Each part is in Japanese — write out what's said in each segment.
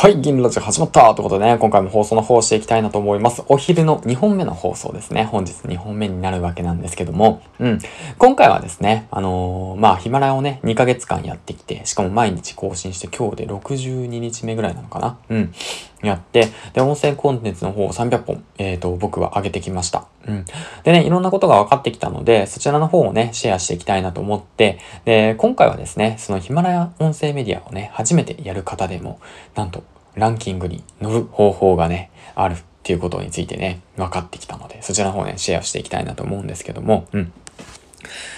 はい、銀ラジオ始まったということでね、今回も放送の方をしていきたいなと思います。お昼の2本目の放送ですね。本日2本目になるわけなんですけども、うん。今回はですね、あのー、まあ、ヒマラヤをね、2ヶ月間やってきて、しかも毎日更新して今日で62日目ぐらいなのかなうん。やって、で、音声コンテンツの方を300本、えっ、ー、と、僕は上げてきました。うん。でね、いろんなことが分かってきたので、そちらの方をね、シェアしていきたいなと思って、で、今回はですね、そのヒマラヤ音声メディアをね、初めてやる方でも、なんと、ランキングに乗る方法がね、あるっていうことについてね、分かってきたので、そちらの方ね、シェアしていきたいなと思うんですけども、うん。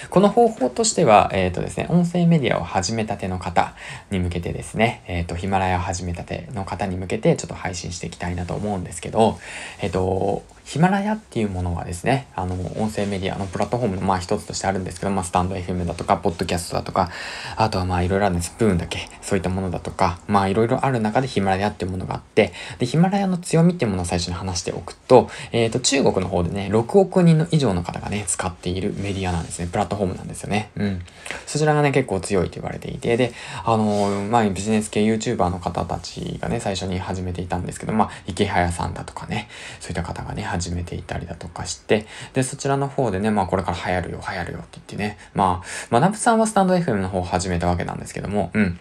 この方法としては、えっ、ー、とですね、音声メディアを始めたての方に向けてですね、えっ、ー、と、ヒマラヤを始めたての方に向けてちょっと配信していきたいなと思うんですけど、えっ、ー、と、ヒマラヤっていうものはですね、あの、音声メディアのプラットフォームのまあ一つとしてあるんですけど、まあスタンド FM だとか、ポッドキャストだとか、あとはまあいろいろあるんです。スプーンだけ、そういったものだとか、まあいろいろある中でヒマラヤっていうものがあって、で、ヒマラヤの強みっていうものを最初に話しておくと、えっ、ー、と、中国の方でね、6億人の以上の方がね、使っているメディアなんですね。プラットフォームなんですよね。うん。そちらがね、結構強いと言われていて、で、あの、まあビジネス系 YouTuber の方たちがね、最初に始めていたんですけど、まあ、池早さんだとかね、そういった方がね、始めていたりだとかして、で、そちらの方でね、まあこれから流行るよ、流行るよって言ってね、まあ、まなぶさんはスタンド FM の方を始めたわけなんですけども、うん。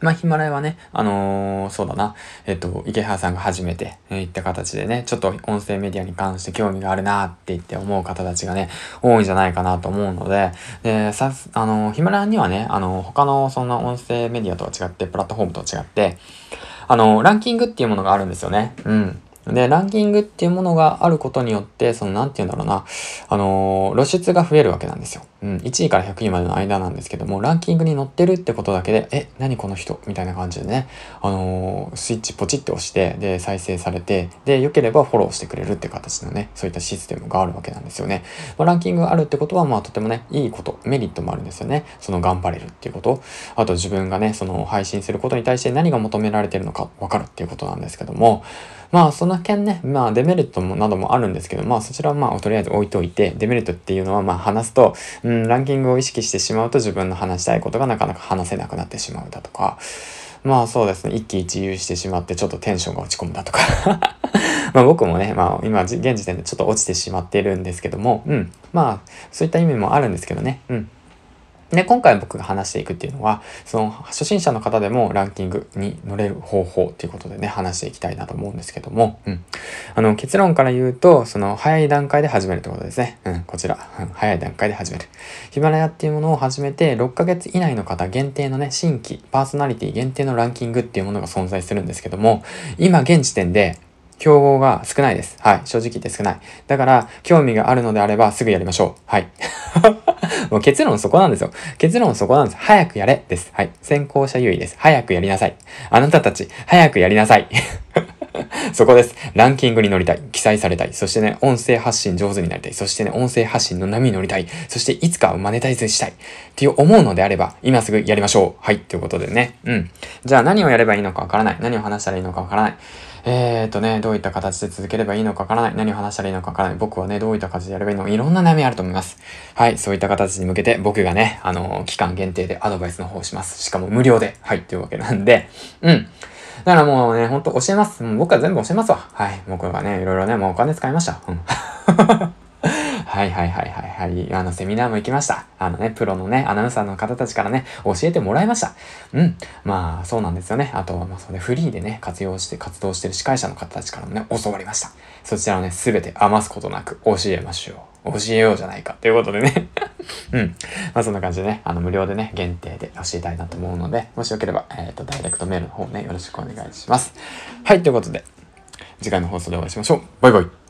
まあ、ヒマラヤはね、あのー、そうだな、えっと、池原さんが初めて、えー、言った形でね、ちょっと音声メディアに関して興味があるなって言って思う方たちがね、多いんじゃないかなと思うので、で、さ、あのー、ヒマラヤにはね、あのー、他のそんな音声メディアとは違って、プラットフォームと違って、あのランキングっていうものがあるんですよね。うん。で、ランキングっていうものがあることによって、その、なんて言うんだろうな、あのー、露出が増えるわけなんですよ。うん、1位から100位までの間なんですけども、ランキングに載ってるってことだけで、え、何この人？みたいな感じでね、あのー、スイッチポチって押して、で、再生されて、で、良ければフォローしてくれるって形のね、そういったシステムがあるわけなんですよね。まあ、ランキングがあるってことは、まあ、とてもね、いいこと、メリットもあるんですよね。その、頑張れるっていうこと。あと、自分がね、その、配信することに対して何が求められてるのかわかるっていうことなんですけども、まあ、その件ね、まあ、デメリットもなどもあるんですけど、まあ、そちらはまあ、とりあえず置いといて、デメリットっていうのはまあ、話すと、うん、ランキングを意識してしまうと自分の話したいことがなかなか話せなくなってしまうだとか、まあそうですね、一喜一憂してしまってちょっとテンションが落ち込むだとか まあ僕もね、まあ今現時点でちょっと落ちてしまっているんですけども、うん。まあそういった意味もあるんですけどね、うん。で、今回僕が話していくっていうのは、その初心者の方でもランキングに乗れる方法っていうことでね、話していきたいなと思うんですけども、うん。あの、結論から言うと、その早い段階で始めるってことですね。うん、こちら、うん、早い段階で始める。ヒマラヤっていうものを始めて、6ヶ月以内の方限定のね、新規、パーソナリティ限定のランキングっていうものが存在するんですけども、今現時点で、競合が少ないです。はい。正直言って少ない。だから、興味があるのであればすぐやりましょう。はい。もう結論そこなんですよ。結論そこなんです。早くやれです。はい。先行者優位です。早くやりなさい。あなたたち、早くやりなさい。そこです。ランキングに乗りたい。記載されたい。そしてね、音声発信上手になりたい。そしてね、音声発信の波に乗りたい。そしていつかマネタイズしたい。っていう思うのであれば、今すぐやりましょう。はい。ということでね。うん。じゃあ何をやればいいのかわからない。何を話したらいいのかわからない。えーとね、どういった形で続ければいいのかわからない。何を話したらいいのかわからない。僕はね、どういった形でやればいいのか、いろんな悩みあると思います。はい、そういった形に向けて僕がね、あのー、期間限定でアドバイスの方をします。しかも無料で。はい、というわけなんで、うん。だからもうね、ほんと教えます。もう僕は全部教えますわ。はい。僕がね、いろいろね、もうお金使いました。うん。はいはいはいはいはい。あの、セミナーも行きました。あのね、プロのね、アナウンサーの方たちからね、教えてもらいました。うん。まあ、そうなんですよね。あとは、まあ、それフリーでね、活用して、活動してる司会者の方たちからもね、教わりました。そちらをね、すべて余すことなく教えましょう。教えようじゃないか。ということでねうん。まあそんな感じでね、あの無料でね、限定で教えたいなと思うので、もしよければ、えっ、ー、と、ダイレクトメールの方ね、よろしくお願いします。はい、ということで、次回の放送でお会いしましょう。バイバイ。